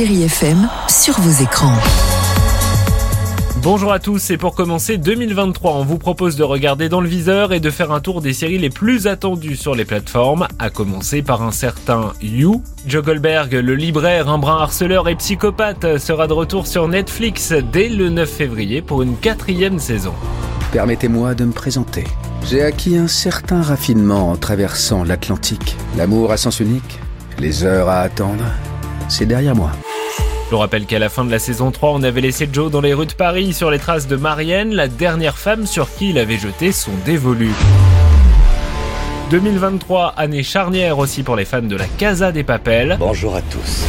Chérie FM, sur vos écrans. Bonjour à tous et pour commencer 2023 on vous propose de regarder dans le viseur et de faire un tour des séries les plus attendues sur les plateformes, à commencer par un certain You. Joe Goldberg, le libraire, un brin harceleur et psychopathe, sera de retour sur Netflix dès le 9 février pour une quatrième saison. Permettez-moi de me présenter. J'ai acquis un certain raffinement en traversant l'Atlantique. L'amour à sens unique, les heures à attendre, c'est derrière moi. Je vous rappelle qu'à la fin de la saison 3, on avait laissé Joe dans les rues de Paris sur les traces de Marianne, la dernière femme sur qui il avait jeté son dévolu. 2023, année charnière aussi pour les fans de la Casa des Papels. Bonjour à tous.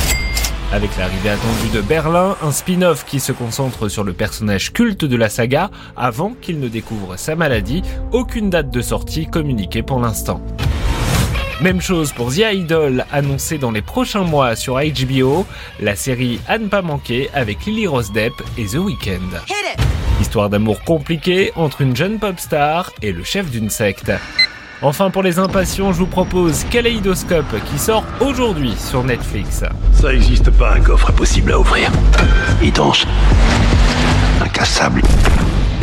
Avec l'arrivée attendue de Berlin, un spin-off qui se concentre sur le personnage culte de la saga avant qu'il ne découvre sa maladie, aucune date de sortie communiquée pour l'instant. Même chose pour The Idol, annoncé dans les prochains mois sur HBO, la série à ne pas manquer avec Lily Rose Depp et The Weeknd. Histoire d'amour compliquée entre une jeune pop star et le chef d'une secte. Enfin pour les impatients, je vous propose Kaleidoscope qui sort aujourd'hui sur Netflix. Ça existe pas un coffre impossible à ouvrir. Étanche, incassable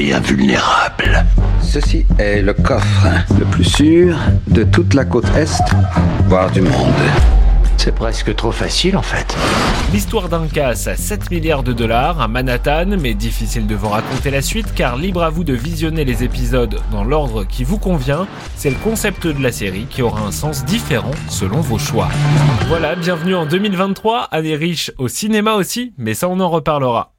et invulnérable. Ceci est le coffre le plus sûr de toute la côte Est, voire du monde. C'est presque trop facile en fait. L'histoire d'un casse à 7 milliards de dollars à Manhattan, mais difficile de vous raconter la suite car libre à vous de visionner les épisodes dans l'ordre qui vous convient. C'est le concept de la série qui aura un sens différent selon vos choix. Voilà, bienvenue en 2023, année riche au cinéma aussi, mais ça on en reparlera.